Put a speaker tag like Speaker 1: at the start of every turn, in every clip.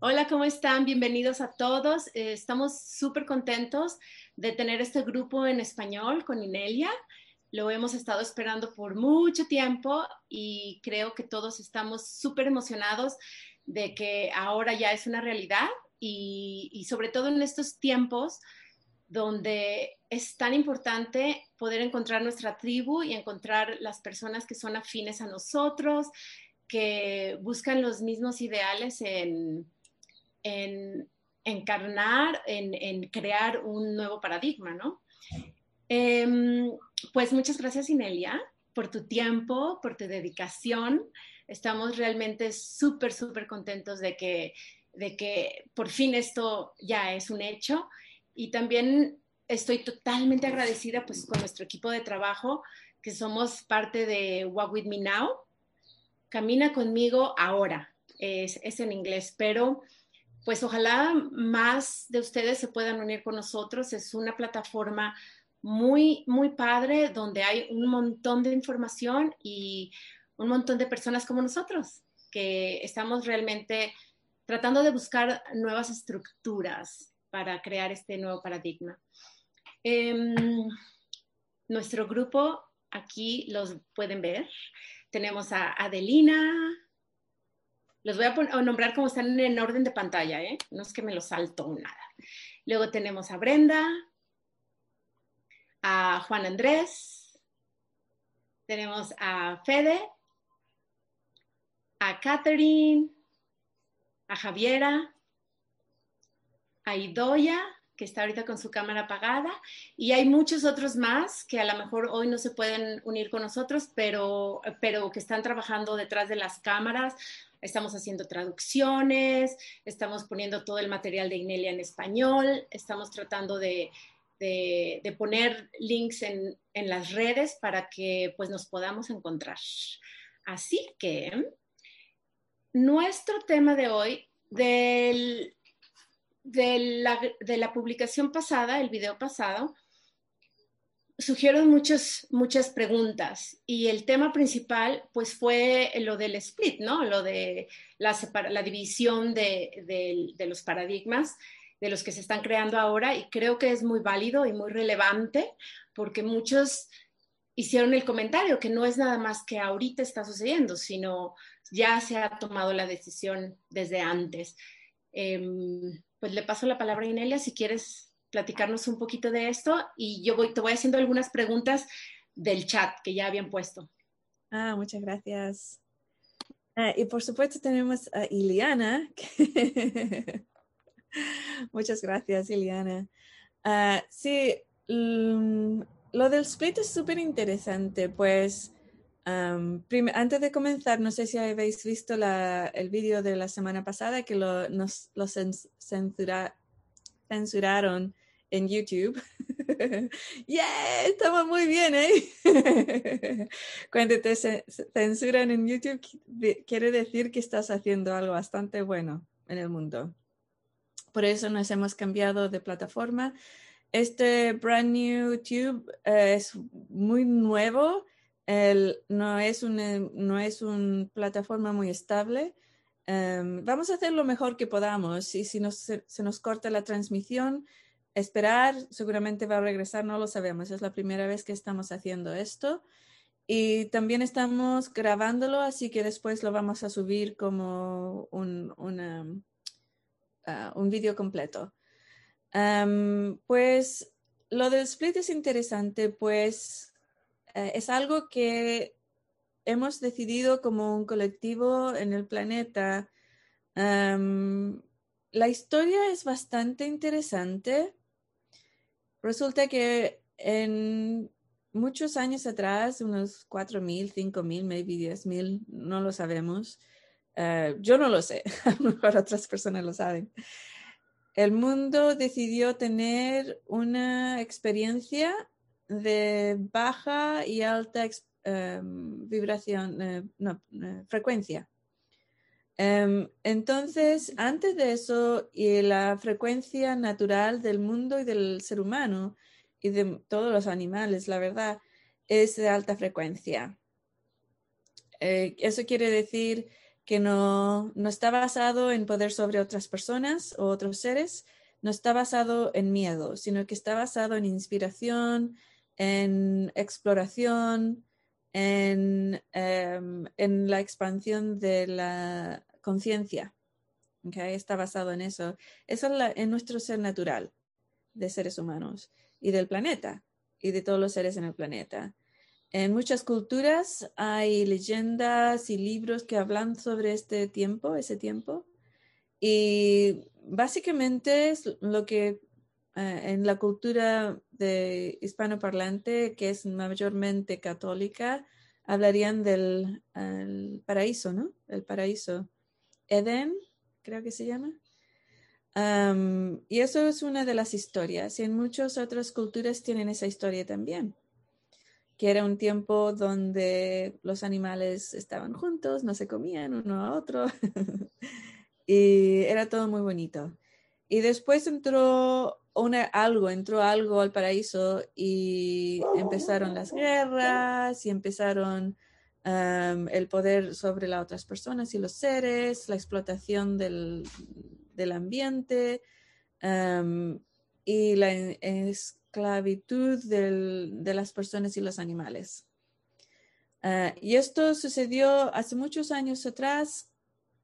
Speaker 1: Hola, ¿cómo están? Bienvenidos a todos. Eh, estamos súper contentos de tener este grupo en español con Inelia. Lo hemos estado esperando por mucho tiempo y creo que todos estamos súper emocionados de que ahora ya es una realidad y, y sobre todo en estos tiempos donde es tan importante poder encontrar nuestra tribu y encontrar las personas que son afines a nosotros, que buscan los mismos ideales en, en encarnar, en, crear un nuevo paradigma, ¿no? Em, pues muchas gracias, Inelia, por tu tiempo, por tu dedicación. Estamos realmente súper, súper contentos de que, de que por fin esto ya es un hecho. Y también estoy totalmente agradecida pues con nuestro equipo de trabajo, que somos parte de Walk With Me Now. Camina conmigo ahora. Es, es en inglés, pero pues ojalá más de ustedes se puedan unir con nosotros. Es una plataforma muy, muy padre donde hay un montón de información y un montón de personas como nosotros que estamos realmente tratando de buscar nuevas estructuras para crear este nuevo paradigma. Em, nuestro grupo aquí los pueden ver. Tenemos a Adelina, los voy a, nombrar como están en orden de pantalla, ¿eh? No es que me los salto nada. Luego tenemos a Brenda, a Juan Andrés, tenemos a Fede, a Catherine, a Javiera, a Idoya, que está ahorita con su cámara apagada, y hay muchos otros más que a lo mejor hoy no se pueden unir con nosotros, pero, pero que están trabajando detrás de las cámaras estamos haciendo traducciones, estamos poniendo todo el material de Inelia en español, estamos tratando de, poner links en, las redes para que pues nos podamos encontrar. Así que nuestro tema de hoy, de, la, de la publicación pasada, el video pasado, surgieron muchas, muchas preguntas y el tema principal pues fue lo del split, ¿no? Lo de la, división de, los paradigmas de los que se están creando ahora y creo que es muy válido y muy relevante porque muchos hicieron el comentario que no es nada más que ahorita está sucediendo, sino ya se ha tomado la decisión desde antes. Em, pues le paso la palabra a Inelia si quieres platicarnos un poquito de esto y yo voy, te voy haciendo algunas preguntas del chat que ya habían puesto.
Speaker 2: Ah, muchas gracias. Ah, y por supuesto tenemos a Iliana. muchas gracias, Iliana. Ah, sí, mm, lo del split es súper interesante, pues antes de comenzar, no sé si habéis visto la, el vídeo de la semana pasada que lo, nos lo censura, censuraron en YouTube. ¡Yeah! Estamos muy bien, ¿eh? Cuando te censuran en YouTube, quiere decir que estás haciendo algo bastante bueno en el mundo. Por eso nos hemos cambiado de plataforma. Este brand new Tube eh, es muy nuevo. El, no es una no es un plataforma muy estable. Em, vamos a hacer lo mejor que podamos y si nos, se nos corta la transmisión, esperar, seguramente va a regresar, no lo sabemos, es la primera vez que estamos haciendo esto. Y también estamos grabándolo, así que después lo vamos a subir como un, ah, un vídeo completo. pues lo del split es interesante, pues eh, es algo que hemos decidido como un colectivo en el planeta. la historia es bastante interesante Resulta que en muchos años atrás, unos 4.000, 5.000, maybe 10.000, no lo sabemos. Eh, yo no lo sé, a lo mejor otras personas lo saben. El mundo decidió tener una experiencia de baja y alta em, vibración, eh, no, eh, frecuencia. Em, entonces, antes de eso, y la frecuencia natural del mundo y del ser humano y de todos los animales, la verdad, es de alta frecuencia. Eh, eso quiere decir que no, no está basado en poder sobre otras personas o otros seres, no está basado en miedo, sino que está basado en inspiración, en exploración, en, em, en la expansión de la conciencia. Okay, está basado en eso. Eso es en nuestro ser natural de seres humanos y del planeta y de todos los seres en el planeta. En muchas culturas hay leyendas y libros que hablan sobre este tiempo, ese tiempo. Y básicamente es lo que eh, en la cultura de hispanoparlante, que es mayormente católica, hablarían del paraíso, ¿no? El paraíso. Edén, creo que se llama. y eso es una de las historias. Y en muchas otras culturas tienen esa historia también que era un tiempo donde los animales estaban juntos, no se comían uno a otro, y era todo muy bonito. Y después entró algo, entró algo al paraíso y empezaron las guerras y empezaron el poder sobre las otras personas y los seres, la explotación del, del ambiente y la es, esclavitud de las personas y los animales. Ah, y esto sucedió hace muchos años atrás,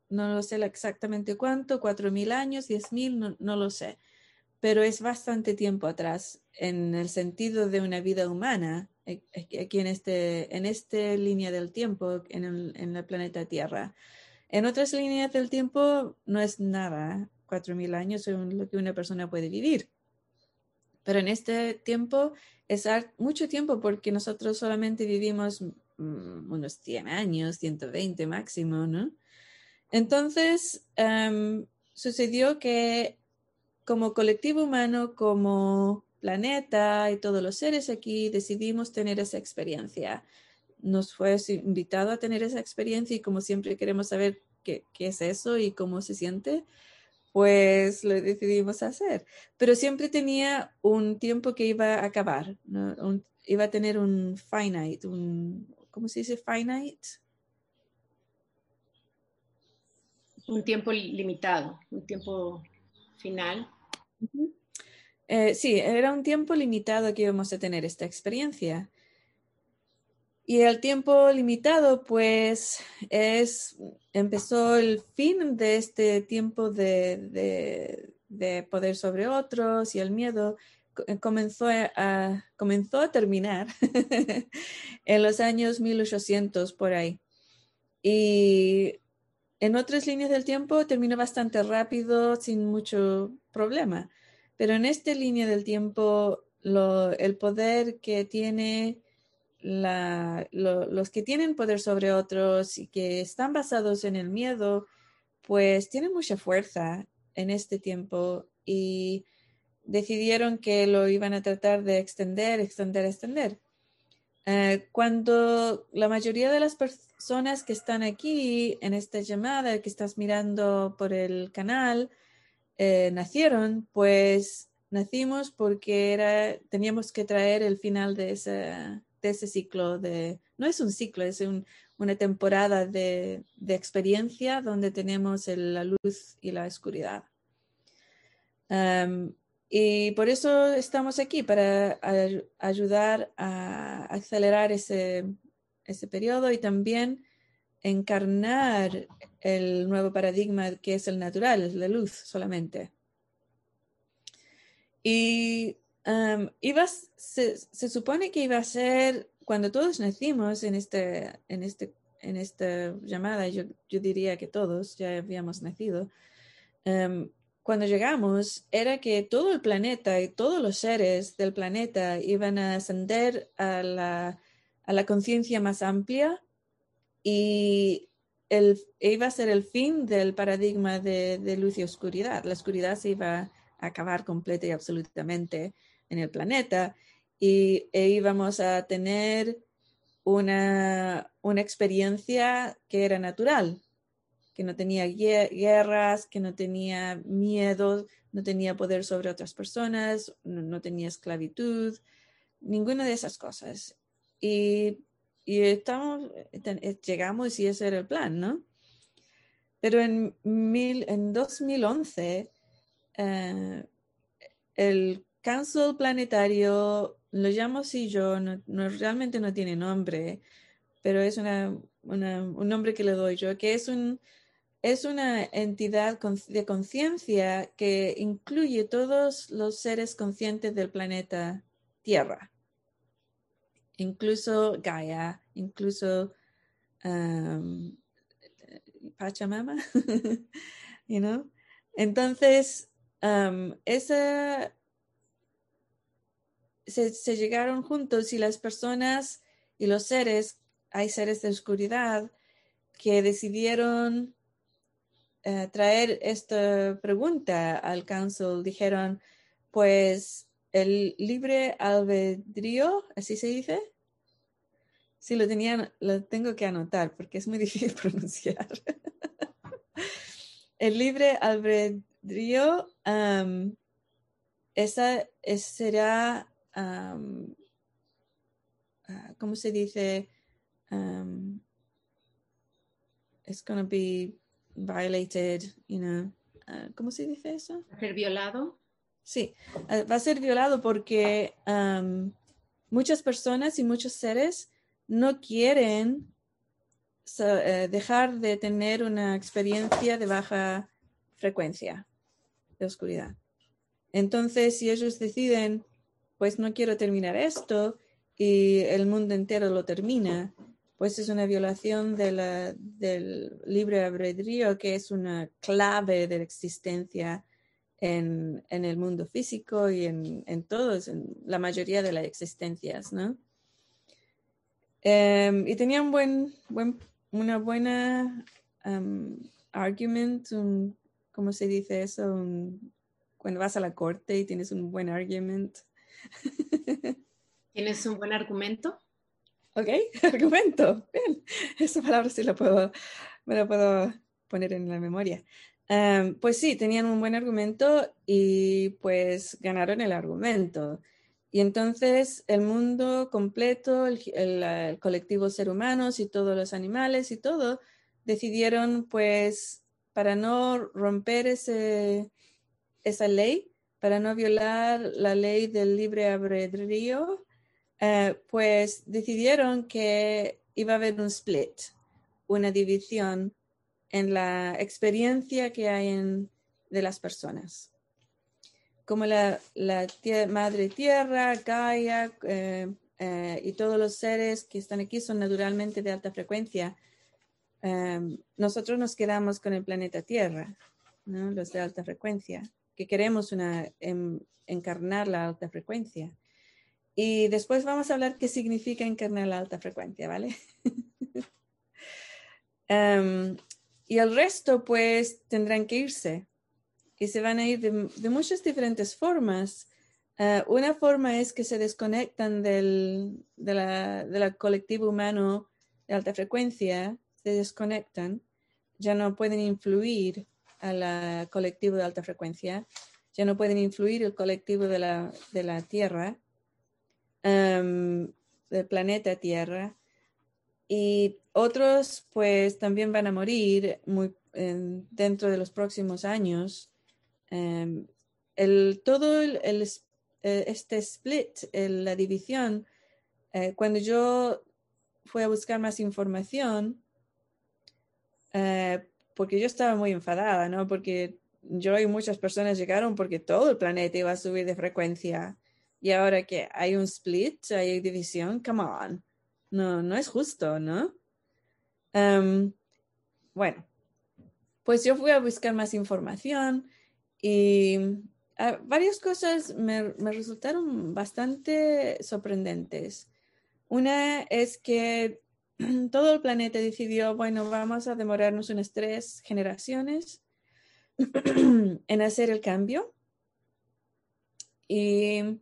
Speaker 2: no lo sé exactamente cuánto, cuatro mil años, diez mil, no, lo sé, pero es bastante tiempo atrás en el sentido de una vida humana eh, aquí en este en esta línea del tiempo en el, en el planeta Tierra. En otras líneas del tiempo no es nada, cuatro mil años es lo que una persona puede vivir. Pero en este tiempo es mucho tiempo porque nosotros solamente vivimos mm, unos 100 años, 120 máximo, ¿no? Entonces, em, sucedió que como colectivo humano, como planeta y todos los seres aquí, decidimos tener esa experiencia. Nos fue invitado a tener esa experiencia y como siempre queremos saber qué, es eso y cómo se siente, pues lo decidimos hacer. Pero siempre tenía un tiempo que iba a acabar, iba a tener un finite, un, ¿cómo se dice finite?
Speaker 1: Un tiempo limitado, un tiempo final.
Speaker 2: Eh, sí, era un tiempo limitado que íbamos a tener esta experiencia. Y el tiempo limitado, pues, es, empezó el fin de este tiempo de, poder sobre otros y el miedo eh, comenzó a, comenzó a terminar en los años 1800 por ahí. Y en otras líneas del tiempo terminó bastante rápido, sin mucho problema. Pero en esta línea del tiempo, el poder que tiene los que tienen poder sobre otros y que están basados en el miedo, pues tienen mucha fuerza en este tiempo y decidieron que lo iban a tratar de extender, extender, extender. Eh, cuando la mayoría de las personas que están aquí en esta llamada, que estás mirando por el canal, eh, nacieron, pues nacimos porque era, teníamos que traer el final de esa, de ese ciclo de, no es un ciclo, es una temporada de, experiencia donde tenemos la luz y la oscuridad. Y por eso estamos aquí, para ayudar a acelerar ese, ese periodo y también encarnar el nuevo paradigma que es el natural, la luz solamente. Y se, se, supone que iba a ser cuando todos nacimos en, este, en, este, en esta llamada, yo, yo diría que todos ya habíamos nacido. Cuando llegamos era que todo el planeta y todos los seres del planeta iban a ascender a la, a la conciencia más amplia y el, iba a ser el fin del paradigma de, luz y oscuridad. La oscuridad se iba a acabar completa y absolutamente en el planeta y e íbamos a tener una, una experiencia que era natural, que no tenía guerras, que no tenía miedo, no tenía poder sobre otras personas, no, tenía esclavitud, ninguna de esas cosas. Y, y estamos, llegamos y ese era el plan, ¿no? Pero en, mil, en 2011, eh, el Council Planetario, lo llamo así yo, no, realmente no tiene nombre, pero es una, un nombre que le doy yo, que es, un, es una entidad de conciencia que incluye todos los seres conscientes del planeta Tierra, incluso Gaia, incluso Pachamama, you know? Entonces, esa, se, llegaron juntos y las personas y los seres, hay seres de oscuridad que decidieron uh, traer esta pregunta al council. Dijeron, pues el libre albedrío, así se dice. Sí, lo, tenía, lo tengo que anotar porque es muy difícil pronunciar. el libre albedrío, um, esa será, um, uh, ¿cómo se dice? Um, violated, you know. Uh, ¿Cómo se dice eso?
Speaker 1: Ser violado.
Speaker 2: Sí, uh, va a ser violado porque um, muchas personas y muchos seres no quieren uh, dejar de tener una experiencia de baja frecuencia de oscuridad. Entonces, si ellos deciden, pues no quiero terminar esto y el mundo entero lo termina, pues es una violación de del libre albedrío, que es una clave de la existencia en, en el mundo físico y en, en, todos, en la mayoría de las existencias, ¿no? Um, y tenía un buen, buen una buena um, argument, un, ¿cómo se dice eso? cuando vas a la corte y tienes un buen argument.
Speaker 1: ¿Tienes un buen argumento?
Speaker 2: Ok, argumento. Bien, esa palabra sí la puedo, me la puedo poner en la memoria. Pues sí, tenían un buen argumento y pues ganaron el argumento. Y entonces el mundo completo, el, el, colectivo ser humanos y todos los animales y todo, decidieron pues para no romper ese, esa ley, para no violar la ley del libre albedrío, eh, pues decidieron que iba a haber un split, una división en la experiencia que hay en, de las personas como la, madre tierra, Gaia eh, eh, y todos los seres que están aquí son naturalmente de alta frecuencia, em, nosotros nos quedamos con el planeta Tierra, los de alta frecuencia, que queremos una, em, encarnar la alta frecuencia. Y después vamos a hablar qué significa encarnar la alta frecuencia, ¿vale? Em, y el resto, pues, tendrán que irse y se van a ir de, muchas diferentes formas. Uh, una forma es que se desconectan del de la, colectivo humano de alta frecuencia, se desconectan, ya no pueden influir al colectivo de alta frecuencia, ya no pueden influir el colectivo de la, de la Tierra, um, del planeta Tierra, y otros pues también van a morir muy, dentro de los próximos años Em, el, todo el, eh, este split, la división, eh, cuando yo fui a buscar más información, eh, porque yo estaba muy enfadada, ¿no? Porque yo y muchas personas llegaron porque todo el planeta iba a subir de frecuencia. Y ahora que hay un split, hay división, come on. No, no es justo, ¿no? Em, bueno, pues yo fui a buscar más información y ah, varias cosas me, resultaron bastante sorprendentes. Una es que todo el planeta decidió, bueno, vamos a demorarnos unas tres generaciones en hacer el cambio. Y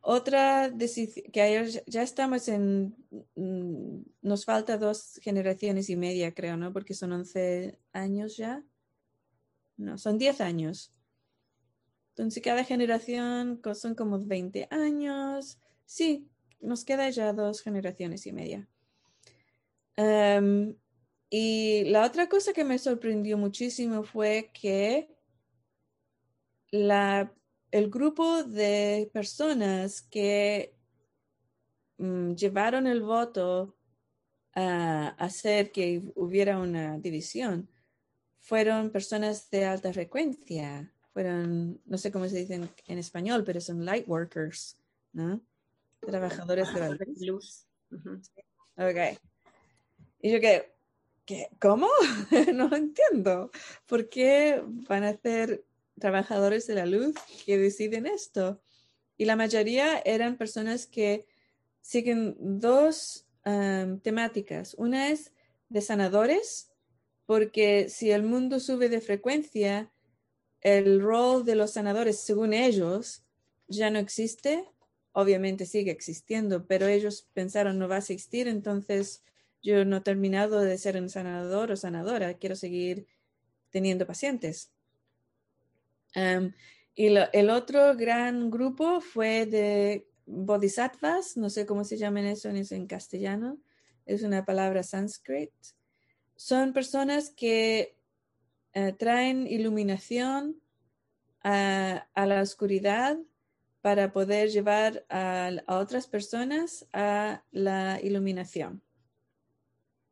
Speaker 2: otra decisión, que ya estamos en, mm, nos falta dos generaciones y media, creo, ¿no? Porque son 11 años ya no, son 10 años. Entonces cada generación son como 20 años. Sí, nos queda ya dos generaciones y media. Em, y la otra cosa que me sorprendió muchísimo fue que la, el grupo de personas que mm, llevaron el voto a hacer que hubiera una división fueron personas de alta frecuencia, fueron, no sé cómo se dice en, español, pero son light workers, ¿no? Trabajadores de la luz. Ok. Y yo que, ¿cómo? no entiendo. ¿Por qué van a ser trabajadores de la luz que deciden esto? Y la mayoría eran personas que siguen dos temáticas. Una es de sanadores, porque si el mundo sube de frecuencia, el rol de los sanadores, según ellos, ya no existe. Obviamente sigue existiendo, pero ellos pensaron no va a existir, entonces yo no he terminado de ser un sanador o sanadora, quiero seguir teniendo pacientes. Y el otro gran grupo fue de bodhisattvas, no sé cómo se llaman eso en, castellano, es una palabra sánscrita. Son personas que eh, traen iluminación a, la oscuridad para poder llevar a, otras personas a la iluminación.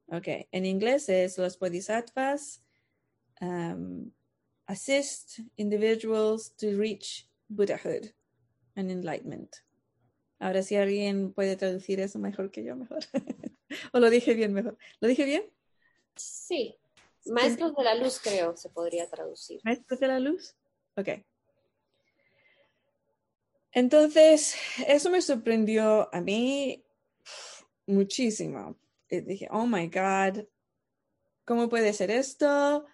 Speaker 2: Ok, en inglés es los bodhisattvas um, assist individuals to reach Buddhahood and enlightenment. Ahora si alguien puede traducir eso mejor que yo, mejor. o lo dije bien mejor. ¿Lo dije bien?
Speaker 3: Sí. Maestros de la luz creo se podría traducir.
Speaker 2: Maestros de la luz. Ok. Entonces, eso me sorprendió a mí muchísimo. Y dije, oh my God, ¿cómo puede ser esto?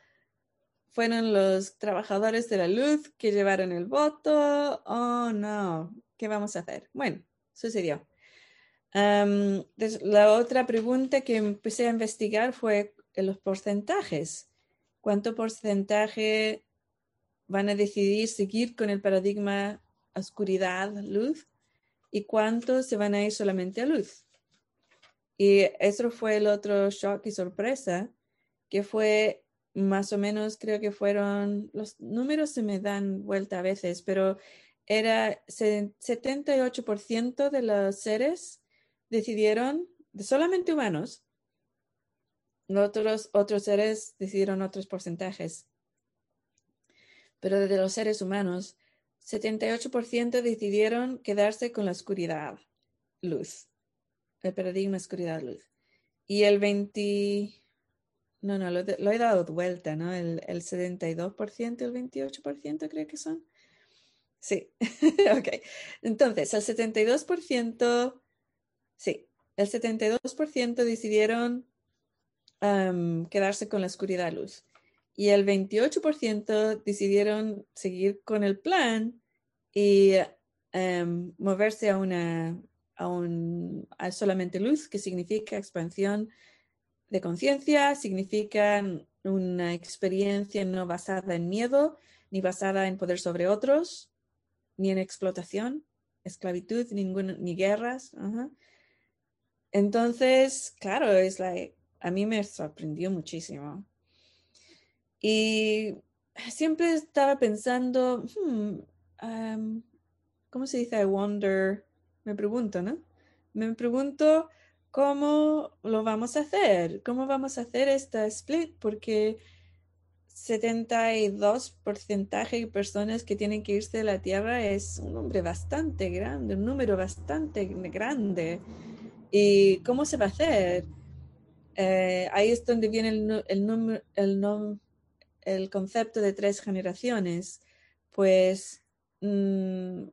Speaker 2: Fueron los trabajadores de la luz que llevaron el voto. Oh no, ¿qué vamos a hacer? Bueno, sucedió. la otra pregunta que empecé a investigar fue los porcentajes. ¿Cuánto porcentaje van a decidir seguir con el paradigma oscuridad-luz y cuánto se van a ir solamente a luz? Y eso fue el otro shock y sorpresa, que fue más o menos, creo que fueron, los números se me dan vuelta a veces, pero era 78% de los seres decidieron, de solamente humanos, otros, otros seres decidieron otros porcentajes. Pero de los seres humanos, 78% decidieron quedarse con la oscuridad, luz, el paradigma oscuridad-luz. Y el 20, no, no, lo, he dado vuelta, ¿no? El, el 72%, el 28% creo que son Sí, ok. Entonces, el 72%, sí, el 72% decidieron quedarse con la oscuridad luz y el 28% decidieron seguir con el plan y moverse a una a un a solamente luz, que significa expansión de conciencia, significa una experiencia no basada en miedo ni basada en poder sobre otros, ni en explotación, esclavitud, ninguna, ni guerras. Entonces, claro, es la, a mí me sorprendió muchísimo. Y siempre estaba pensando, hmm, ¿cómo se dice? I wonder, me pregunto, ¿no? Me pregunto cómo lo vamos a hacer, cómo vamos a hacer esta split, porque 72% de personas que tienen que irse de la Tierra es un número bastante grande, un número bastante grande. ¿Y cómo se va a hacer? Eh, ahí es donde viene el, el, el, el, concepto de tres generaciones. Pues mm,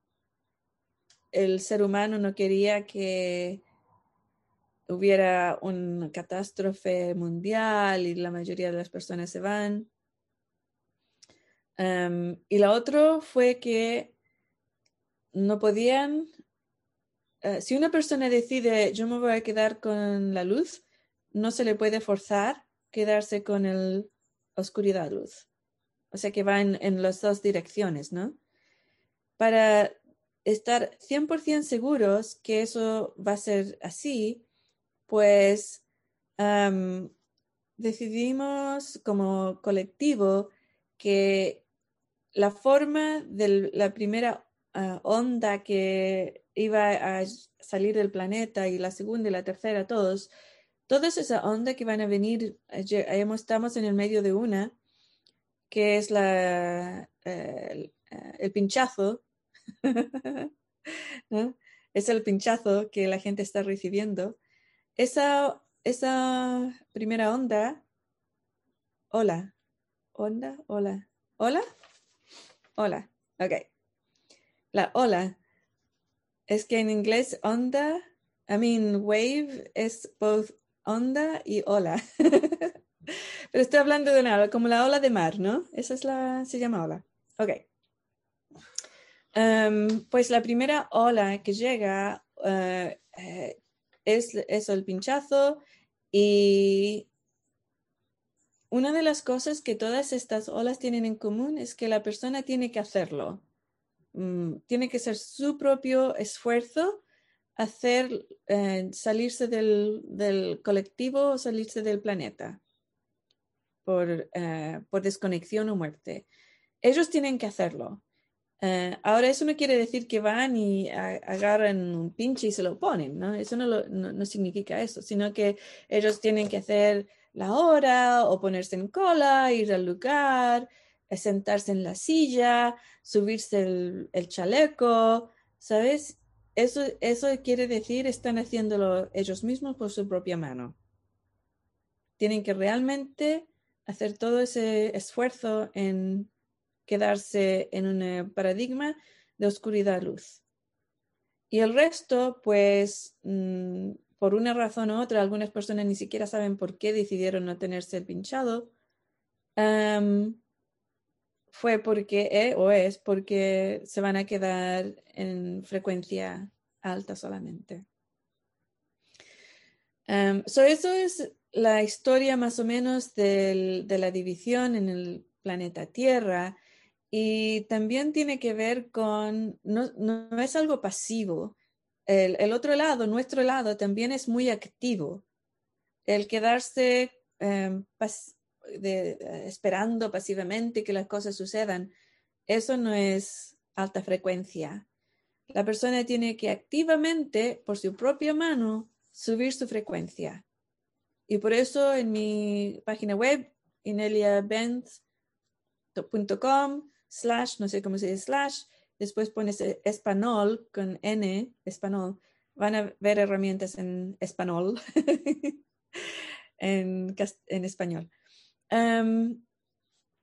Speaker 2: el ser humano no quería que hubiera una catástrofe mundial y la mayoría de las personas se van Em, y la otra fue que no podían, eh, si una persona decide yo me voy a quedar con la luz, no se le puede forzar quedarse con la oscuridad luz. O sea que va en, las dos direcciones, ¿no? Para estar 100% seguros que eso va a ser así, pues decidimos como colectivo que la forma de la primera ah, onda que iba a salir del planeta y la segunda y la tercera, todos, todas esas ondas que van a venir, eh, estamos en el medio de una, que es eh, el, pinchazo, es el pinchazo que la gente está recibiendo. Esa, esa primera onda, hola, onda, hola, hola, hola, ok. La ola es que en inglés onda, I mean wave es both onda y ola. Pero estoy hablando de una como la ola de mar, ¿no? Esa es la, se llama ola. Ok. Em, pues la primera ola que llega eh, eh, es, es el pinchazo y una de las cosas que todas estas olas tienen en común es que la persona tiene que hacerlo. Mm, tiene que ser su propio esfuerzo hacer eh, salirse del, colectivo o salirse del planeta por, eh, por, desconexión o muerte. Ellos tienen que hacerlo. Eh, ahora, eso no quiere decir que van y agarran un pinche y se lo ponen, ¿no? Eso no, no, significa eso, sino que ellos tienen que hacer la hora o ponerse en cola, ir al lugar, sentarse en la silla, subirse el, el chaleco, ¿sabes? Eso, eso quiere decir están haciéndolo ellos mismos por su propia mano. Tienen que realmente hacer todo ese esfuerzo en quedarse en un paradigma de oscuridad-luz. Y el resto, pues, mm, por una razón u otra, algunas personas ni siquiera saben por qué decidieron no tenerse el pinchado, fue porque, eh, o es porque se van a quedar en frecuencia alta solamente. so eso es la historia más o menos de la división en el planeta Tierra y también tiene que ver con, no, no es algo pasivo. El, el, otro lado, nuestro lado, también es muy activo. El quedarse um, de, eh, esperando pasivamente que las cosas sucedan, eso no es alta frecuencia. La persona tiene que activamente, por su propia mano, subir su frecuencia. Y por eso en mi página web, ineliabenz.com, slash, no sé cómo se dice, slash, después pones español con N, español, van a ver herramientas en español, en, en español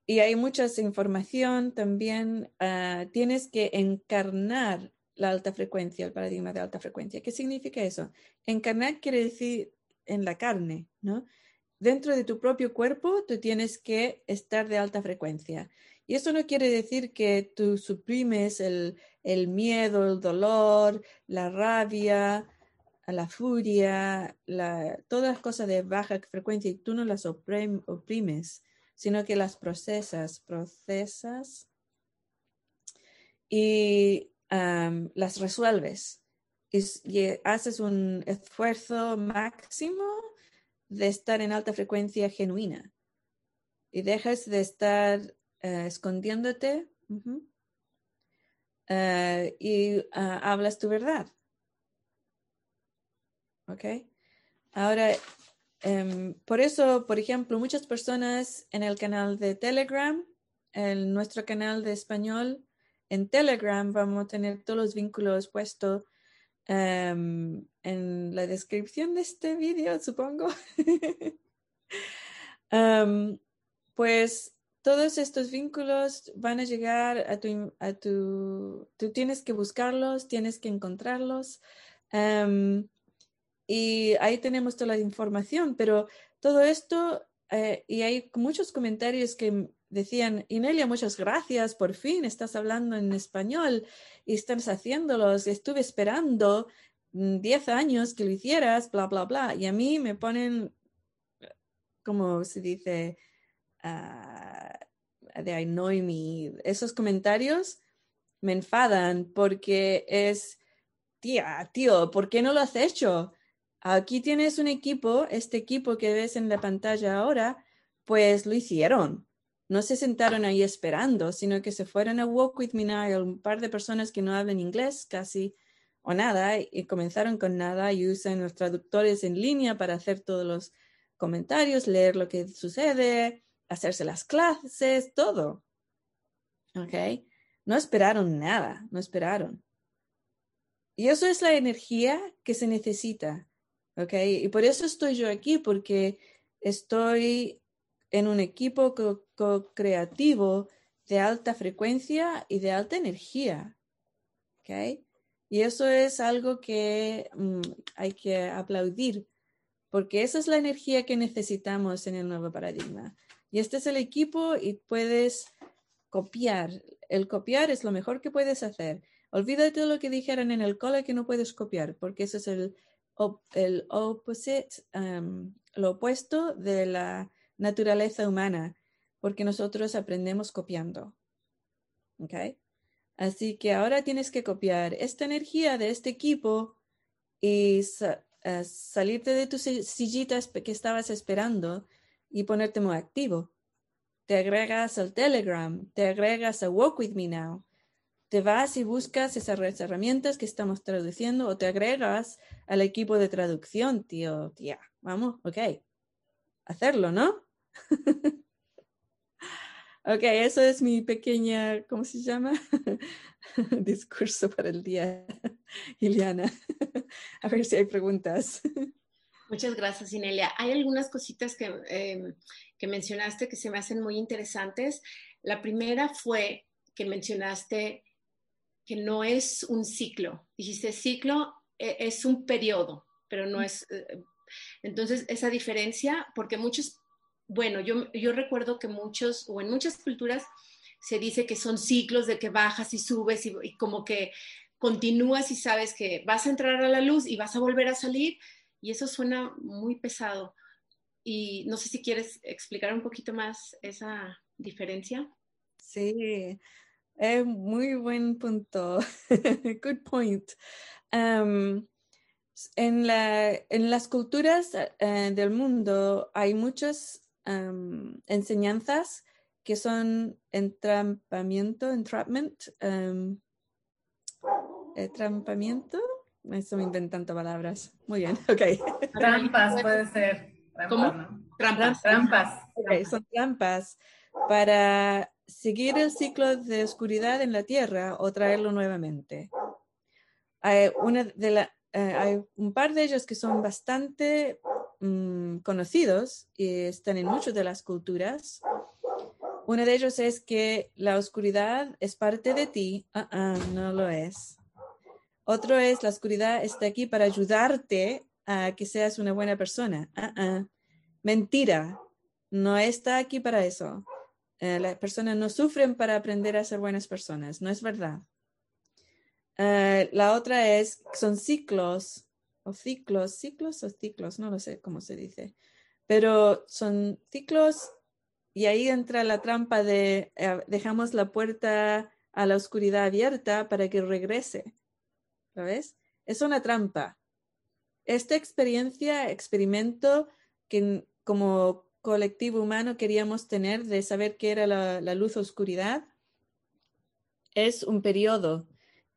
Speaker 2: y hay mucha información también. Ah, tienes que encarnar la alta frecuencia, el paradigma de alta frecuencia. ¿Qué significa eso? Encarnar quiere decir en la carne, ¿no? Dentro de tu propio cuerpo, tú tienes que estar de alta frecuencia. Y eso no quiere decir que tú suprimes el, el miedo, el dolor, la rabia, la furia, todas las cosas de baja frecuencia y tú no las oprimes, sino que las procesas, procesas y las resuelves. Y, haces un esfuerzo máximo de estar en alta frecuencia genuina y dejas de estar eh, escondiéndote eh, y ah, hablas tu verdad. ¿ok? Ahora, em, por eso, por ejemplo, muchas personas en el canal de Telegram, en nuestro canal de español, en Telegram vamos a tener todos los vínculos puestos em, en la descripción de este vídeo, supongo. Em, pues todos estos vínculos van a llegar a tu, a tu, tú tienes que buscarlos, tienes que encontrarlos. Y ahí tenemos toda la información, pero todo esto, eh, y hay muchos comentarios que decían, Inelia, muchas gracias, por fin estás hablando en español y estás haciéndolos, estuve esperando 10 mm, años que lo hicieras, bla, bla, bla. Y a mí me ponen, como se dice, uh, de annoy me, esos comentarios me enfadan porque es, tía, tío, ¿por qué no lo has hecho? aquí tienes un equipo, este equipo que ves en la pantalla ahora, pues lo hicieron. No se sentaron ahí esperando, sino que se fueron a Walk With Me Now, un par de personas que no hablan inglés casi o nada, y comenzaron con nada y usan los traductores en línea para hacer todos los comentarios, leer lo que sucede, hacerse las clases, todo. ¿Ok? No esperaron nada, no esperaron. Y eso es la energía que se necesita. ¿Ok? Y por eso estoy yo aquí, porque estoy en un equipo co-creativo de alta frecuencia y de alta energía. ¿Ok? Y eso es algo que mm, hay que aplaudir, porque esa es la energía que necesitamos en el nuevo paradigma. Y este es el equipo y puedes copiar. El copiar es lo mejor que puedes hacer. Olvídate de lo que dijeron en el cole que no puedes copiar, porque eso es el, el opposite, um, lo opuesto de la naturaleza humana, porque nosotros aprendemos copiando. ¿Okay? Así que ahora tienes que copiar esta energía de este equipo y salirte de tus sillitas que estabas esperando y ponerte muy activo. Te agregas al Telegram, te agregas a Walk With Me Now. Te vas y buscas esas herramientas que estamos traduciendo o te agregas al equipo de traducción, tío, tía. Vamos, ok. Hacerlo, ¿no? Ok, eso es mi pequeña, ¿cómo se llama? Discurso para el día, Ileana. A ver si hay preguntas.
Speaker 1: Muchas gracias, Inelia. Hay algunas cositas que, em, que mencionaste que se me hacen muy interesantes. La primera fue que mencionaste que no es un ciclo. Dijiste ciclo e, es un periodo, pero no es... Eh, entonces, esa diferencia, porque muchos bueno, yo, yo recuerdo que muchos, o en muchas culturas, se dice que son ciclos de que bajas y subes y, como que continúas y sabes que vas a entrar a la luz y vas a volver a salir y eso suena muy pesado. Y no sé si quieres explicar un poquito más esa diferencia.
Speaker 2: Sí, es muy buen punto. Good point. Um, en, la, en, las culturas eh, del mundo hay muchos enseñanzas que son entrampamiento, entrapment, entrampamiento. Estoy inventando palabras. Muy bien, ok.
Speaker 4: Trampas puede ser.
Speaker 1: ¿Cómo?
Speaker 4: Trampas. Trampas.
Speaker 2: son trampas para seguir el ciclo de oscuridad en la Tierra o traerlo nuevamente. Hay, una de la, eh, hay un par de ellos que son bastante Mm, conocidos y están en muchas de las culturas. Uno de ellos es que la oscuridad es parte de ti. Ah, no lo es. Otro es la oscuridad está aquí para ayudarte a que seas una buena persona. Ah, Mentira. No está aquí para eso. Eh, las personas no sufren para aprender a ser buenas personas. No es verdad. Eh, la otra es, son ciclos o ciclos, ciclos o ciclos, no lo sé cómo se dice, pero son ciclos y ahí entra la trampa de eh, dejamos la puerta a la oscuridad abierta para que regrese. Es una trampa. Esta experiencia, experimento que como colectivo humano queríamos tener de saber qué era la, la luz oscuridad, es un periodo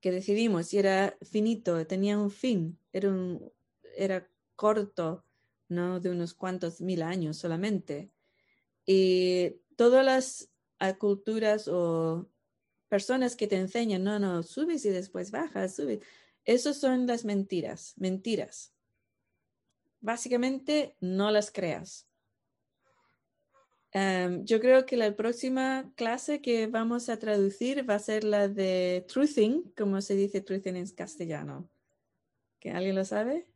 Speaker 2: que decidimos y era finito, tenía un fin, era, un, era corto, ¿no? De unos cuantos mil años solamente. Y todas las culturas o personas que te enseñan, no, no, subes y después bajas, subes. Esas son las mentiras, mentiras. Básicamente no las creas. Em, yo creo que la próxima clase que vamos a traducir va a ser la de truthing, como se dice truthing en castellano. ¿Que alguien lo sabe?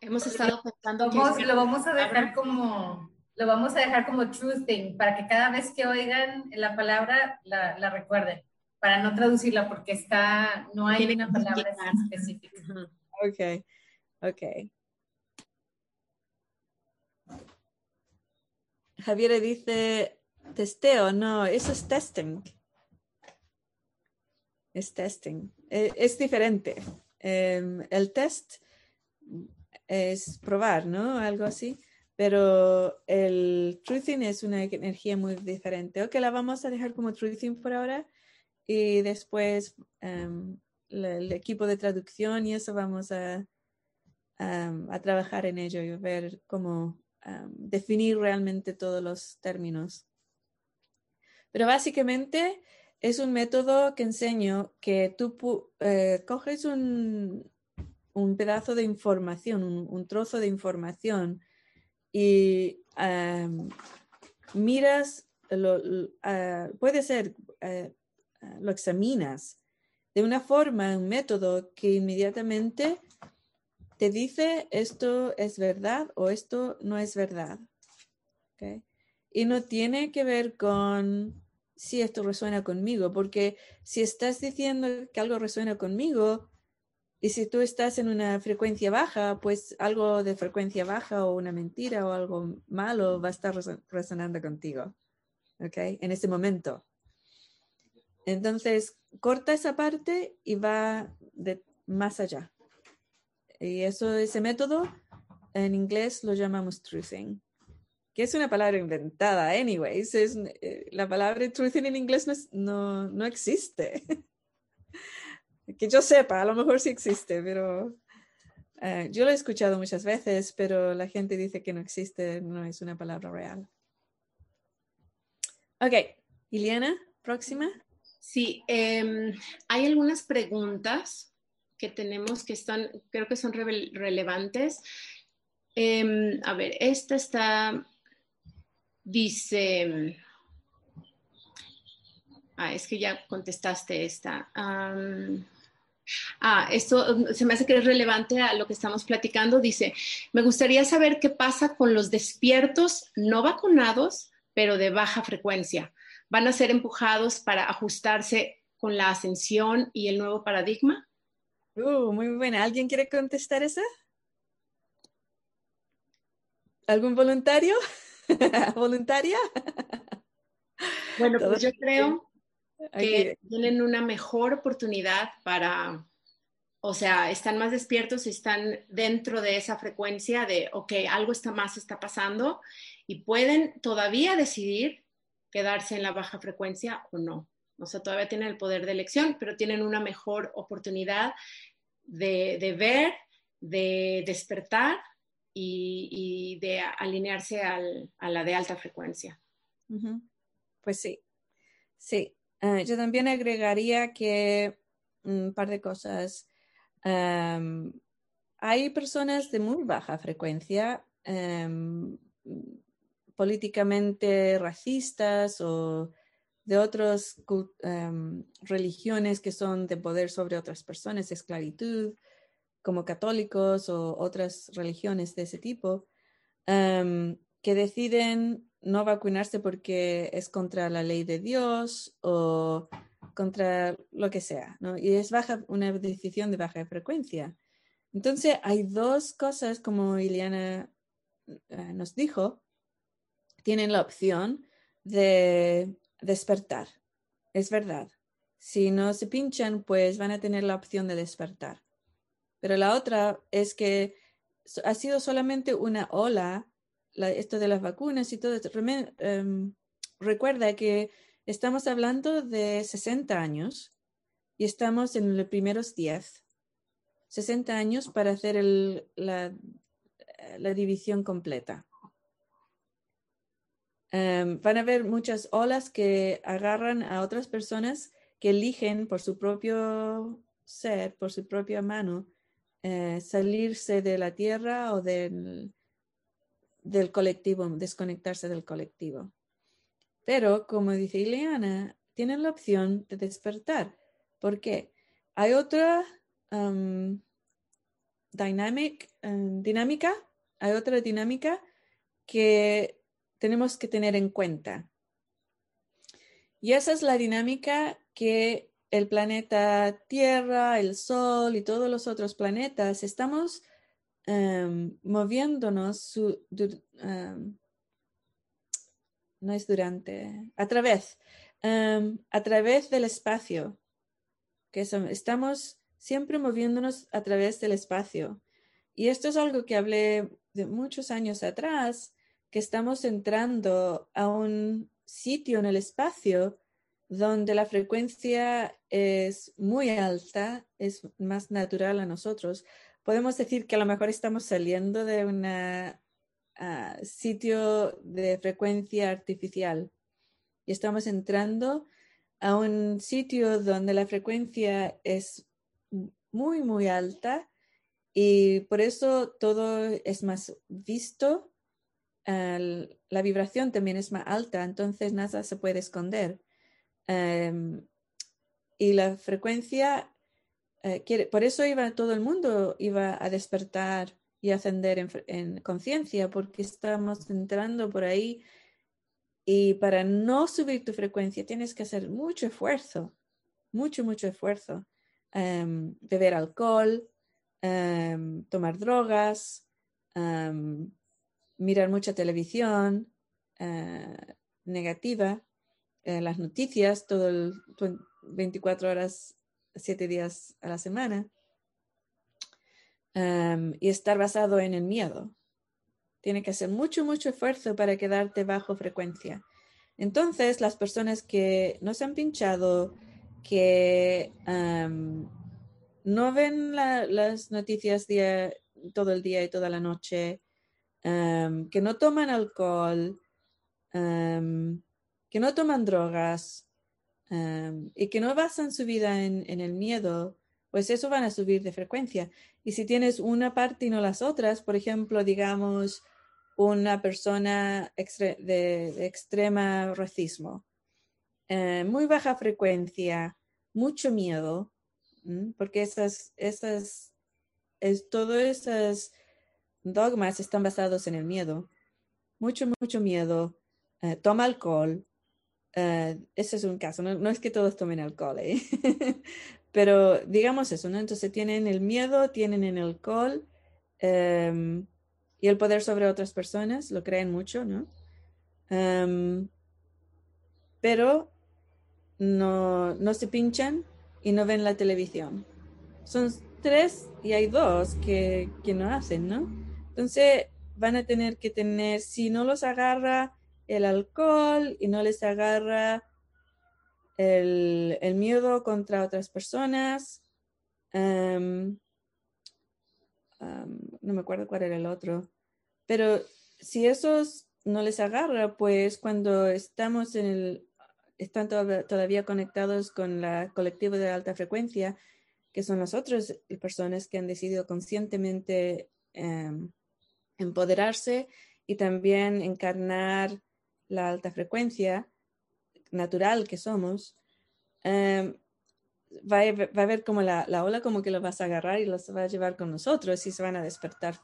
Speaker 1: Hemos estado pensando
Speaker 4: que lo vamos a dejar como lo vamos a dejar como truthing para que cada vez que oigan la palabra la, la recuerden para no traducirla porque está no hay una palabra específica.
Speaker 2: Ok, ok. Javier dice testeo, no, eso es testing. Es testing. E, es, diferente. em, el test es probar, ¿no? Algo así. Pero el truthing es una energía muy diferente. Ok, la vamos a dejar como truthing por ahora y después em, el equipo de traducción y eso vamos a, a trabajar en ello y ver cómo definir realmente todos los términos. Pero básicamente es un método que enseño que tú eh, coges un, un, pedazo de información, un, trozo de información y miras, lo, ah, puede ser, eh, lo examinas de una forma, un método que inmediatamente te dice esto es verdad o esto no es verdad. Y no tiene que ver con si esto resuena conmigo, porque si estás diciendo que algo resuena conmigo y si tú estás en una frecuencia baja, pues algo de frecuencia baja o una mentira o algo malo va a estar resonando contigo. ¿Ok? En ese momento. Entonces, corta esa parte y va de más allá. Y eso, ese método, en inglés lo llamamos truthing, que es una palabra inventada, anyways. Es, eh, la palabra truthing en inglés no, no, existe. que yo sepa, a lo mejor sí existe, pero eh, yo lo he escuchado muchas veces, pero la gente dice que no existe, no es una palabra real. Ok, Iliana, próxima.
Speaker 1: Sí, em, hay algunas preguntas que tenemos que están, creo que son relevantes. Em, a ver, esta está, dice, ah, es que ya contestaste esta. ah, esto se me hace que es relevante a lo que estamos platicando. Dice, me gustaría saber qué pasa con los despiertos no vacunados, pero de baja frecuencia. ¿Van a ser empujados para ajustarse con la ascensión y el nuevo paradigma?
Speaker 2: Uh, muy buena. ¿Alguien quiere contestar esa? ¿Algún voluntario? ¿Voluntaria?
Speaker 1: Bueno, pues yo creo que tienen una mejor oportunidad para, o sea, están más despiertos, están dentro de esa frecuencia de, ok, algo está más está pasando y pueden todavía decidir quedarse en la baja frecuencia o no. O sea, todavía tienen el poder de elección, pero tienen una mejor oportunidad de, ver, de despertar y, de alinearse a la de alta frecuencia.
Speaker 2: Pues sí, sí. Ah, yo también agregaría que un par de cosas. hay personas de muy baja frecuencia, políticamente racistas o de otras em, religiones que son de poder sobre otras personas, esclavitud, como católicos o otras religiones de ese tipo, em, que deciden no vacunarse porque es contra la ley de Dios o contra lo que sea. Y es baja, una decisión de baja frecuencia. Entonces, hay dos cosas, como Iliana eh, nos dijo, tienen la opción de despertar. Es verdad. Si no se pinchan, pues van a tener la opción de despertar. Pero la otra es que ha sido solamente una ola, esto de las vacunas y todo. esto. Em, recuerda que estamos hablando de 60 años y estamos en los primeros 10. 60 años para hacer la división completa. Em, van a haber muchas olas que agarran a otras personas que eligen por su propio ser, por su propia mano, eh, salirse de la tierra o del, del colectivo, desconectarse del colectivo. Pero, como dice Ileana, tienen la opción de despertar. ¿Por qué? Hay otra dynamic, em, dinámica, hay otra dinámica que tenemos que tener en cuenta. Y esa es la dinámica que el planeta Tierra, el Sol y todos los otros planetas estamos em, moviéndonos em, no es durante, a través, em, a través del espacio, que estamos siempre moviéndonos a través del espacio. Y esto es algo que hablé de muchos años atrás, estamos entrando a un sitio en el espacio donde la frecuencia es muy alta, es más natural a nosotros. Podemos decir que a lo mejor estamos saliendo de un ah, sitio de frecuencia artificial y estamos entrando a un sitio donde la frecuencia es muy, muy alta y por eso todo es más visto. La vibración también es más alta, entonces nada se puede esconder. Em, y la frecuencia, quiere, por eso iba todo el mundo iba a despertar y ascender en, en conciencia, porque estamos entrando por ahí y para no subir tu frecuencia tienes que hacer mucho esfuerzo, mucho, mucho esfuerzo. Em, beber alcohol, em, tomar drogas, mirar mucha televisión eh, negativa, eh, las noticias, todo el 24 horas, 7 días a la semana. y estar basado en el miedo. Tiene que hacer mucho, mucho esfuerzo para quedarte bajo frecuencia. Entonces, las personas que no se han pinchado, que no ven las noticias día, todo el día y toda la noche, que no toman alcohol, que no toman drogas y que no basan su vida en, el miedo, pues eso van a subir de frecuencia. Y si tienes una parte y no las otras, por ejemplo, digamos, una persona de, extrema racismo, eh, muy baja frecuencia, mucho miedo, porque esas, esas, es, todos esos dogmas están basados en el miedo. Mucho, mucho miedo. Eh, toma alcohol. Eh, ese es un caso. No, es que todos tomen alcohol, pero digamos eso, ¿no? Entonces tienen el miedo, tienen el alcohol. Em, y el poder sobre otras personas, lo creen mucho, ¿no? pero no, no se pinchan y no ven la televisión. Son tres y hay dos que, que no hacen, ¿no? Entonces van a tener que tener, si no los agarra el alcohol y no les agarra el, miedo contra otras personas, no me acuerdo cuál era el otro, pero si esos no les agarra, pues cuando estamos en el, están todavía conectados con la colectiva de alta frecuencia, que son las otras personas que han decidido conscientemente em, empoderarse y también encarnar la alta frecuencia natural que somos, em, va a, ver como la, ola como que los vas a agarrar y los va a llevar con nosotros y se van a despertar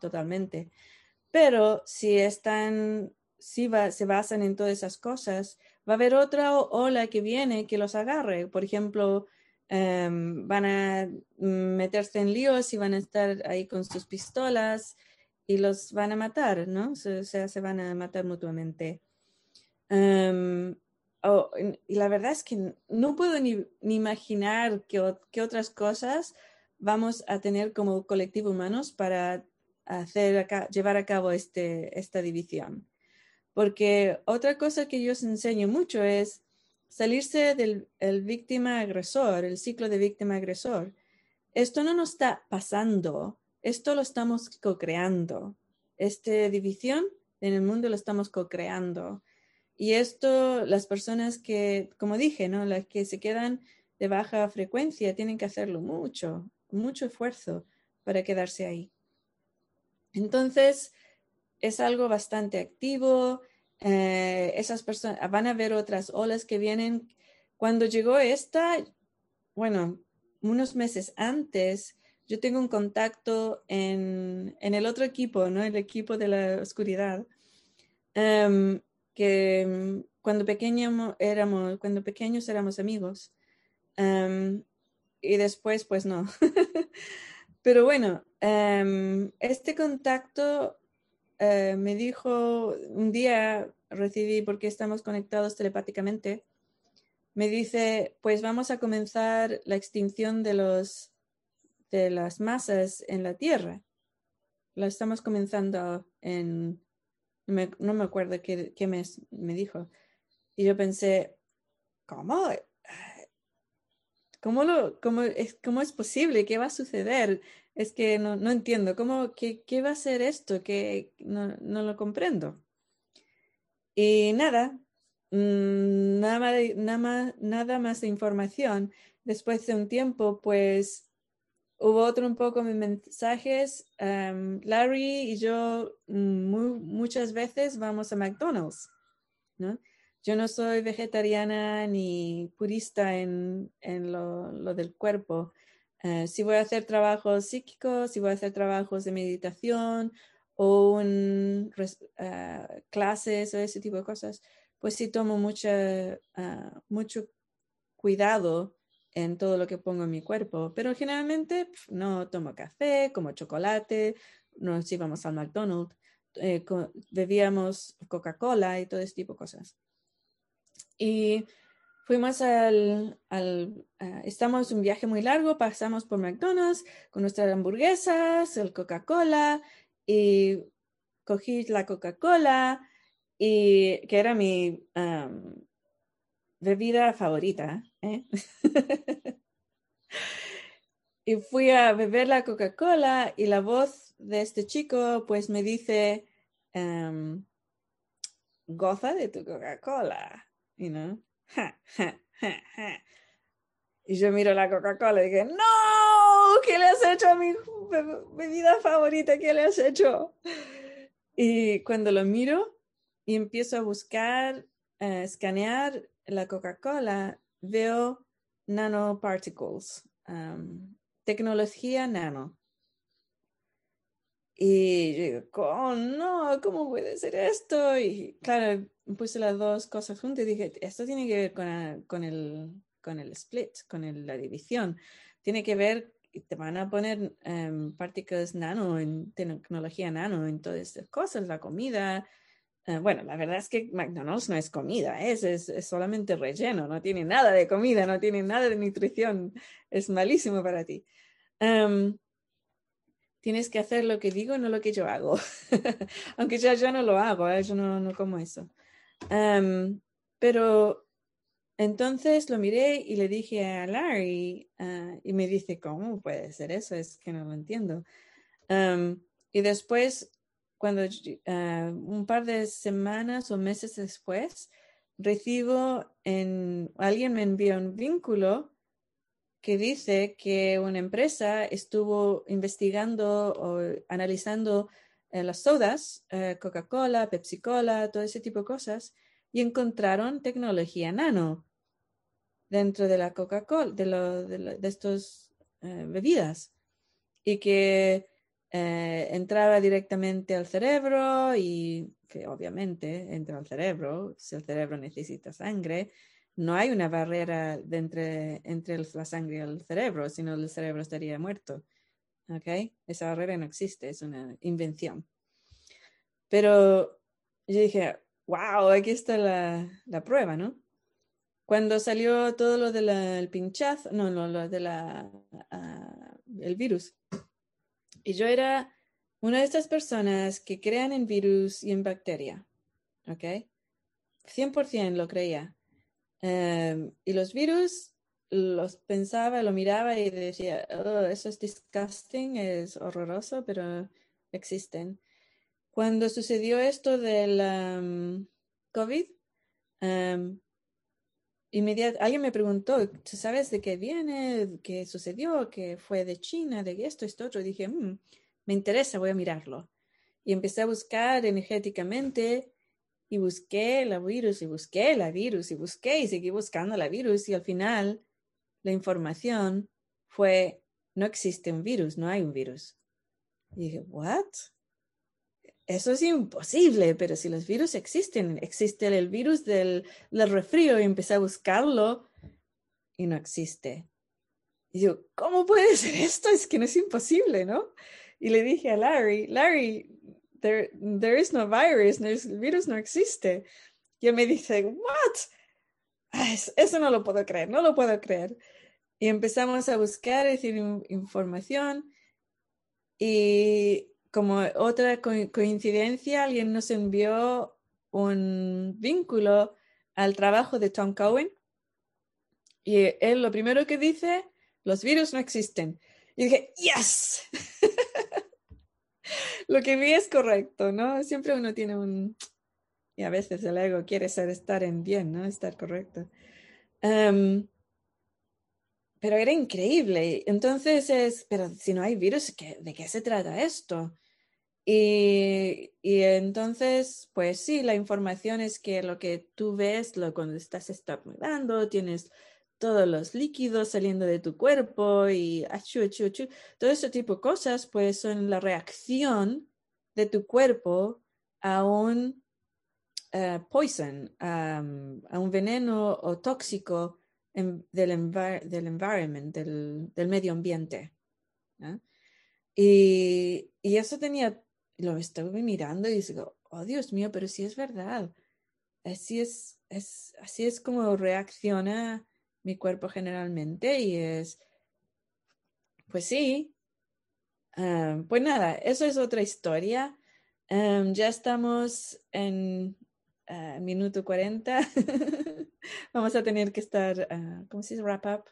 Speaker 2: totalmente. Pero si están, si se basan en todas esas cosas, va a haber otra ola que viene que los agarre. Por ejemplo, em, van a meterse en líos y van a estar ahí con sus pistolas y los van a matar, ¿no? O sea, se van a matar mutuamente. Em, Oh, y la verdad es que no puedo ni, imaginar qué, qué, otras cosas vamos a tener como colectivo humanos para hacer llevar a cabo este, esta división. Porque otra cosa que yo os enseño mucho es salirse del el víctima agresor, el ciclo de víctima agresor. Esto no nos está pasando, esto lo estamos co-creando. Esta división en el mundo lo estamos co-creando. Y esto, las personas que, como dije, ¿no? Las que se quedan de baja frecuencia tienen que hacerlo mucho, mucho esfuerzo para quedarse ahí. Entonces, es algo bastante activo. Eh, esas personas van a ver otras olas que vienen. Cuando llegó esta, bueno, unos meses antes, yo tengo un contacto en, en el otro equipo, ¿no? El equipo de la oscuridad. Em, que mm, cuando, pequeño éramos, cuando pequeños éramos amigos. y después, pues no. Pero bueno, este contacto eh, me dijo, un día recibí, porque estamos conectados telepáticamente, me dice, pues vamos a comenzar la extinción de los de las masas en la Tierra. Lo estamos comenzando en, no me acuerdo qué, mes me dijo. Y yo pensé, ¿cómo? ¿Cómo, lo, cómo, es, ¿Cómo es posible? ¿Qué va a suceder? Es que no, no entiendo. ¿Cómo, qué, qué, va a ser esto? Que no, no lo comprendo. Y nada, mm, nada, nada, nada más de información. Después de un tiempo, pues hubo otro un poco de mensajes. Larry y yo muy, muchas veces vamos a McDonald's, ¿no? Yo no soy vegetariana ni purista en, en lo, lo, del cuerpo. Uh, si voy a hacer trabajos psíquicos, si voy a hacer trabajos de meditación o un, uh, clases o ese tipo de cosas, pues sí tomo mucha, uh, mucho cuidado en todo lo que pongo en mi cuerpo, pero generalmente no tomo café, como chocolate, nos íbamos al McDonald's, eh, bebíamos Coca-Cola y todo ese tipo de cosas. Y fuimos al, al uh, estamos un viaje muy largo, pasamos por McDonald's con nuestras hamburguesas, el Coca-Cola y cogí la Coca-Cola y que era mi um, bebida favorita. ¿eh? y fui a beber la Coca-Cola y la voz de este chico pues me dice, um, goza de tu Coca-Cola you know. y yo miro la Coca-Cola y dije, no, ¿qué le has hecho a mi bebida favorita? ¿Qué le has hecho? Y cuando lo miro y empiezo a buscar, uh, escanear la Coca-Cola, veo nanoparticles, um, tecnología nano. Y yo digo, oh, no, ¿cómo puede ser esto? Y claro, puse las dos cosas juntas y dije, esto tiene que ver con, con, el, con el split, con el, la división. Tiene que ver, te van a poner um, partículas nano, en tecnología nano, en todas estas cosas, la comida. Uh, bueno, la verdad es que McDonald's no es comida, es, es, solamente relleno, no tiene nada de comida, no tiene nada de nutrición, es malísimo para ti. Um, tienes que hacer lo que digo, no lo que yo hago. Aunque ya yo no lo hago, ¿eh? yo no, no, como eso. Um, pero entonces lo miré y le dije a Larry uh, y me dice, ¿cómo puede ser eso? Es que no lo entiendo. Um, y después, cuando uh, un par de semanas o meses después, recibo en, alguien me envía un vínculo que dice que una empresa estuvo investigando o analizando eh, las sodas, eh, Coca-Cola, Pepsi-Cola, todo ese tipo de cosas, y encontraron tecnología nano dentro de la Coca-Cola, de, de, de estas eh, bebidas, y que entraba directamente al cerebro y que obviamente entra al cerebro, si el cerebro necesita sangre, no hay una barrera entre, entre la sangre y el cerebro, sino el cerebro estaría muerto. ¿Ok? Esa barrera no existe, es una invención. Pero yo dije, wow, aquí está la, la prueba, ¿no? Cuando salió todo lo del pinchazo, no, no, lo de la, uh, el virus. Y yo era una de estas personas que crean en virus y en bacteria. ¿Ok? 100% lo creía. Um, y los virus los pensaba, lo miraba y decía, oh, eso es disgusting, es horroroso, pero existen. Cuando sucedió esto del um, COVID, um, inmediatamente alguien me preguntó, ¿sabes de qué viene? ¿Qué sucedió? ¿Qué fue de China? ¿De esto, esto, otro? Dije, mm, me interesa, voy a mirarlo. Y empecé a buscar energéticamente y busqué la virus y busqué la virus y busqué y seguí buscando la virus y al final la información fue no existe un virus, no hay un virus. Y dije, ¿what? Eso es imposible, pero si los virus existen, existe el virus del, del resfrío y empecé a buscarlo y no existe. Y yo, ¿cómo puede ser esto? Es que no es imposible, ¿no? Y le dije a Larry, Larry, there, there is no virus, el virus no existe. Y él me dice, what? Eso no lo puedo creer, no lo puedo creer. Y empezamos a buscar, decir, información. Y como otra coincidencia, alguien nos envió un vínculo al trabajo de Tom Cohen. Y él lo primero que dice, los virus no existen. Y dije, yes. lo que vi es correcto, ¿no? Siempre uno tiene un... Y a veces el ego quiere ser estar en bien, ¿no? Estar correcto. Em, pero era increíble. Entonces es, pero si no hay virus, ¿de qué se trata esto? Y, y, entonces, pues sí, la información es que lo que tú ves lo, cuando estás estornudando, tienes todos los líquidos saliendo de tu cuerpo y achu, achu, achu. todo ese tipo de cosas, pues son la reacción de tu cuerpo a un uh, poison, um, a un veneno o tóxico del, envir del environment, del, del, medio ambiente. Y, y, eso tenía, lo estuve mirando y digo, oh Dios mío, pero sí es verdad. Así es, es, así es como reacciona mi cuerpo generalmente y es, pues sí, um, pues nada, eso es otra historia. Um, ya estamos en uh, minuto 40. Vamos a tener que estar, uh, ¿cómo se dice? Wrap up.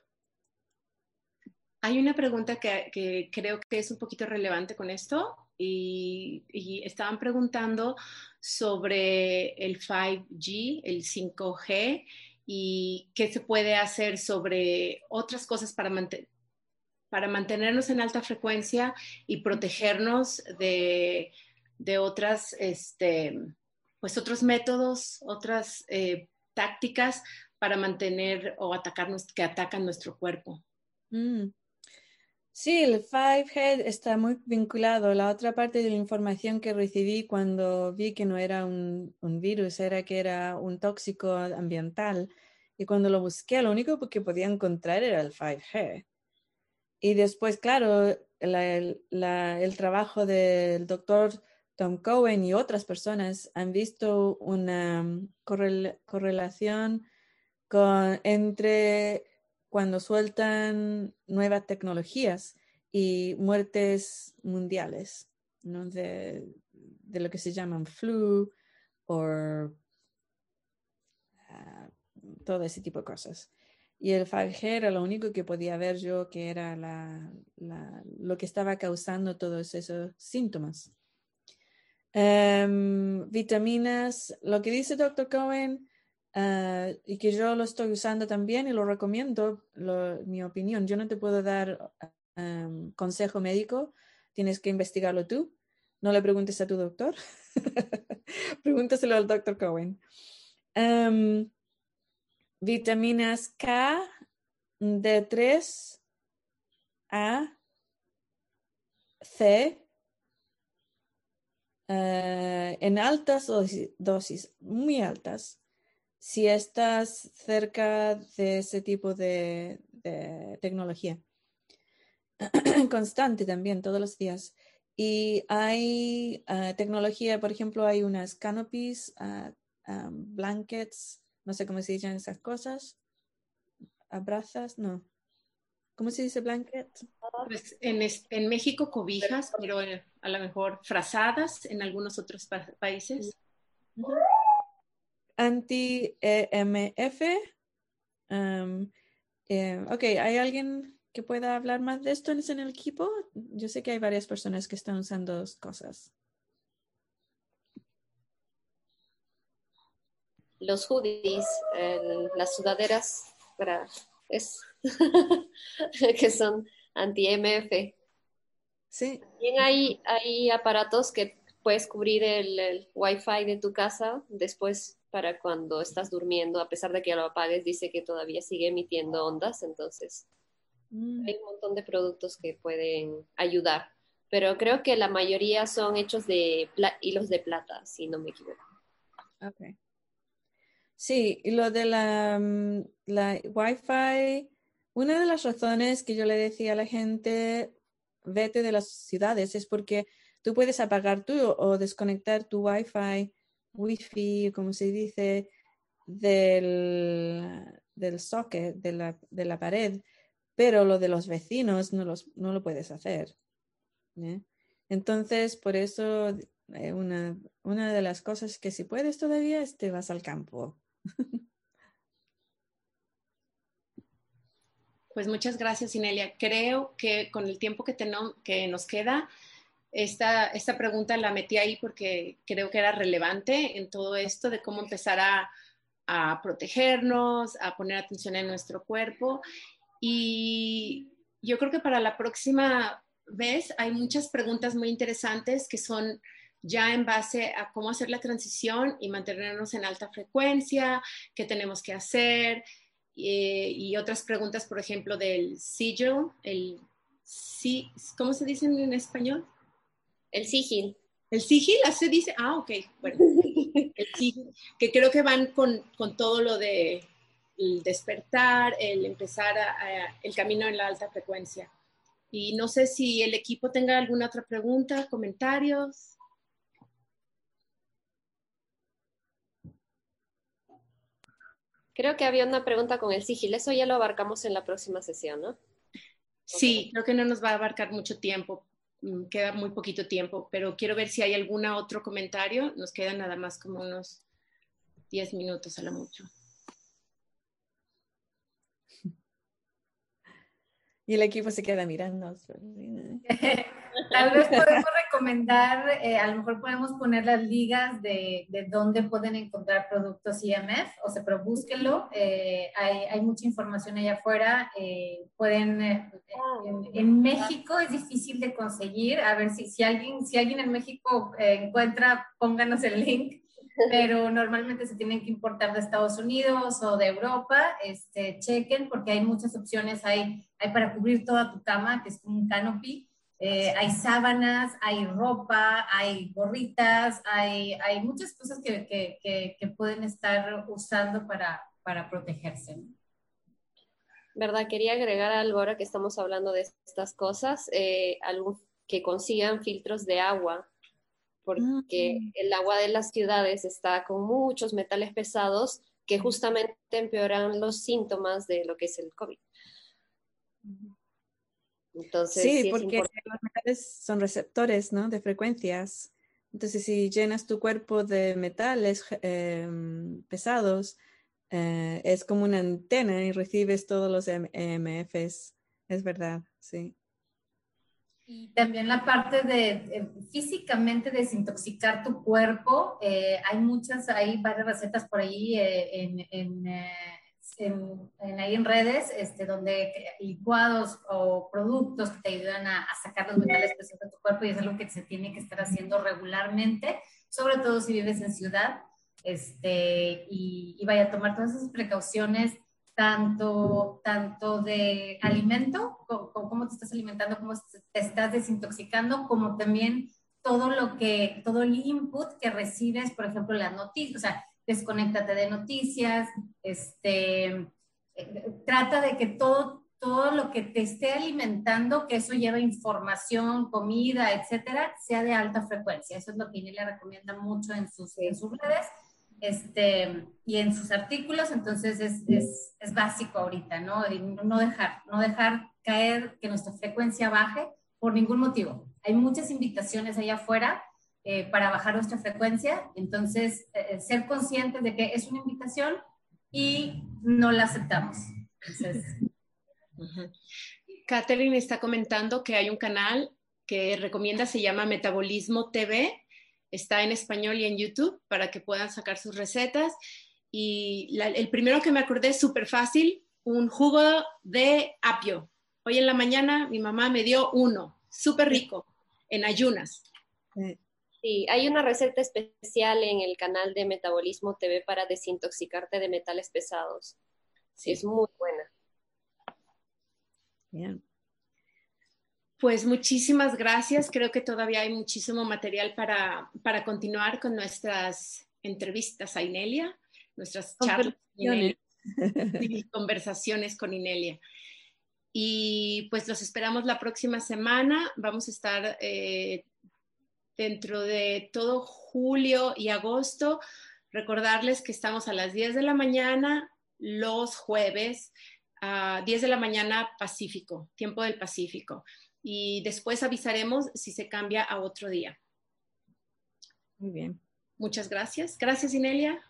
Speaker 1: Hay una pregunta que, que, creo que es un poquito relevante con esto y, y, estaban preguntando sobre el 5G, el 5G y qué se puede hacer sobre otras cosas para, para mantenernos en alta frecuencia y protegernos de, de otras, este, pues otros métodos, otras eh, tácticas para mantener o atacarnos, que atacan nuestro cuerpo.
Speaker 2: Mm. Sí, el 5G está muy vinculado. La otra parte de la información que recibí cuando vi que no era un, un, virus, era que era un tóxico ambiental. Y cuando lo busqué, lo único que podía encontrar era el 5G. Y después, claro, la, la, el trabajo del doctor Tom Cohen y otras personas han visto una correlación con, entre cuando sueltan nuevas tecnologías y muertes mundiales, de, lo que se llaman flu o uh, todo ese tipo de cosas. Y el 5G era lo único que podía ver yo que era lo que estaba causando todos esos síntomas. Um, vitaminas, lo que dice Dr. Cohen, uh, y que yo lo estoy usando también y lo recomiendo, mi opinión, yo no te puedo dar um, consejo médico, tienes que investigarlo tú, no le preguntes a tu doctor, pregúntaselo al Dr. Cohen. Um, vitaminas K, D3, A, C, uh, en altas dosis, muy altas, si estás cerca de ese tipo de, tecnología. Constante también, todos los días. Y hay uh, tecnología, por ejemplo, hay unas canopies, uh, um, blankets, no sé cómo se dicen esas cosas. ¿Abrazas? No. ¿Cómo se dice blanket?
Speaker 1: Pues en, en, México cobijas, pero eh, a lo mejor frazadas en algunos otros pa países.
Speaker 2: Anti-EMF. Um, eh, ok, ¿hay alguien que pueda hablar más de esto en el equipo? Yo sé que hay varias personas que están usando cosas.
Speaker 3: Los hoodies, las sudaderas para es que son anti-MF.
Speaker 2: Sí.
Speaker 3: También hay, hay aparatos que puedes cubrir el, el Wi-Fi de tu casa después para cuando estás durmiendo, a pesar de que lo apagues, dice que todavía sigue emitiendo ondas, entonces mm. hay un montón de productos que pueden ayudar, pero creo que la mayoría son hechos de hilos de plata, si no me equivoco.
Speaker 2: Okay. Sí, y lo de la, mm, la Wi-Fi, una de las razones que yo le decía a la gente, vete de las ciudades, es porque tú puedes apagar tú o desconectar tu Wi-Fi, Wi-Fi, como se dice, del, del socket, de la, de la pared, pero lo de los vecinos no, los, no lo puedes hacer. ¿eh? Entonces, por eso, eh, una, una, de las cosas que si puedes todavía es te vas al campo.
Speaker 1: Pues muchas gracias, Inelia. Creo que con el tiempo que, que nos queda, esta, esta pregunta la metí ahí porque creo que era relevante en todo esto de cómo empezar a, a protegernos, a poner atención en nuestro cuerpo. Y yo creo que para la próxima vez hay muchas preguntas muy interesantes que son ya en base a cómo hacer la transición y mantenernos en alta frecuencia, qué tenemos que hacer, eh, y otras preguntas, por ejemplo, del sigil, el, ¿cómo se dice en español?
Speaker 3: El sigil.
Speaker 1: El sigil, así dice, ah, ok, bueno, el sigil, que creo que van con, con todo lo de el despertar, el empezar el camino en la alta frecuencia. Y no sé si el equipo tenga alguna otra pregunta, comentarios.
Speaker 3: Creo que había una pregunta con el sigil. Eso ya lo abarcamos en la próxima sesión, ¿no?
Speaker 1: Sí, creo que no nos va a abarcar mucho tiempo. Mm, queda muy poquito tiempo, pero quiero ver si hay algún otro comentario. Nos quedan nada más como unos 10 minutos a lo mucho.
Speaker 2: Y el equipo se queda mirando.
Speaker 4: Tal vez podemos recomendar, eh, a lo mejor podemos poner las ligas de, de dónde pueden encontrar productos IMF, o sea, pero búsquenlo. Eh, hay, hay, mucha información allá afuera. Eh, pueden, en, en, México es difícil de conseguir. A ver si, si, alguien, si alguien en México encuentra, pónganos el link pero normalmente se tienen que importar de Estados Unidos o de Europa, este, chequen porque hay muchas opciones, hay, hay para cubrir toda tu cama, que es como un canopy, eh, hay sábanas, hay ropa, hay gorritas, hay, hay muchas cosas que, que, que, pueden estar usando para, para protegerse.
Speaker 3: ¿Verdad? Quería agregar algo ahora que estamos hablando de estas cosas, eh, algo que consigan filtros de agua porque mm. el agua de las ciudades está con muchos metales pesados que justamente empeoran los síntomas de lo que es el COVID.
Speaker 2: Entonces, sí, porque los metales son receptores ¿no? de frecuencias. Entonces, si llenas tu cuerpo de metales em, pesados, eh, es como una antena y recibes todos los EMFs. Es verdad, sí.
Speaker 4: Y también la parte de eh, físicamente desintoxicar tu cuerpo. Eh, hay muchas, hay varias recetas por ahí eh, en, en, en, ahí en redes, este, donde licuados o productos que te ayudan a, sacar los metales pesados de tu cuerpo y es algo que se tiene que estar haciendo regularmente, sobre todo si vives en ciudad. Este, y, y vaya a tomar todas esas precauciones tanto, tanto de alimento, cómo te estás alimentando, cómo te estás desintoxicando, como también todo lo que, todo el input que recibes, por ejemplo, las noticias, o sea, desconéctate de noticias, este, trata de que todo, todo lo que te esté alimentando, que eso lleva información, comida, etcétera, sea de alta frecuencia. Eso es lo que Inelia recomienda mucho en sus, en sus redes este, y en sus artículos, entonces es, es, es básico ahorita, ¿no? no dejar, no dejar caer que nuestra frecuencia baje por ningún motivo. Hay muchas invitaciones allá afuera eh, para bajar nuestra frecuencia, entonces eh, ser conscientes de que es una invitación y no la aceptamos. Entonces,
Speaker 1: Catherine está comentando que hay un canal que recomienda, se llama Metabolismo TV, Está en español y en YouTube para que puedan sacar sus recetas. Y el primero que me acordé es súper fácil, un jugo de apio. Hoy en la mañana mi mamá me dio uno, súper rico, en ayunas.
Speaker 3: Sí, hay una receta especial en el canal de Metabolismo TV para desintoxicarte de metales pesados. Sí, es muy buena.
Speaker 1: Bien. Pues muchísimas gracias. Creo que todavía hay muchísimo material para, para continuar con nuestras entrevistas a Inelia, nuestras charlas y conversaciones con Inelia. Y pues los esperamos la próxima semana. Vamos a estar eh, dentro de todo julio y agosto. Recordarles que estamos a las 10 de la mañana los jueves a 10 de la mañana Pacífico, tiempo del Pacífico. Y después avisaremos si se cambia a otro día.
Speaker 2: Muy bien.
Speaker 1: Muchas gracias. Gracias, Inelia.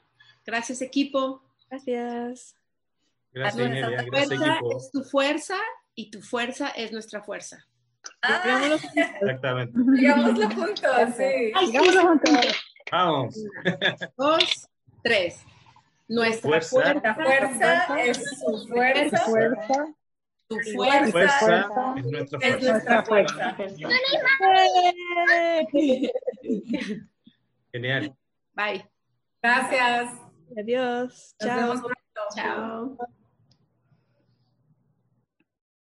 Speaker 1: Gracias, equipo.
Speaker 2: Gracias.
Speaker 5: Gracias, Inelia. Gracias,
Speaker 1: fuerza
Speaker 5: equipo.
Speaker 1: es tu fuerza y tu fuerza es nuestra fuerza.
Speaker 4: Ah,
Speaker 5: Exactamente.
Speaker 4: digámoslo juntos, sí.
Speaker 5: Vamos.
Speaker 1: Dos, tres. Nuestra
Speaker 5: Fuerza.
Speaker 1: fuerza,
Speaker 4: La fuerza es su fuerza.
Speaker 1: Tu
Speaker 4: Fuerza.
Speaker 1: fuerza.
Speaker 5: Fuerza es nuestra
Speaker 4: Es
Speaker 5: fuerza.
Speaker 4: nuestra fuerza.
Speaker 5: Genial.
Speaker 1: Bye.
Speaker 4: Gracias.
Speaker 2: Adiós.
Speaker 4: Nos
Speaker 2: Chao.
Speaker 4: vemos pronto.
Speaker 1: Chao.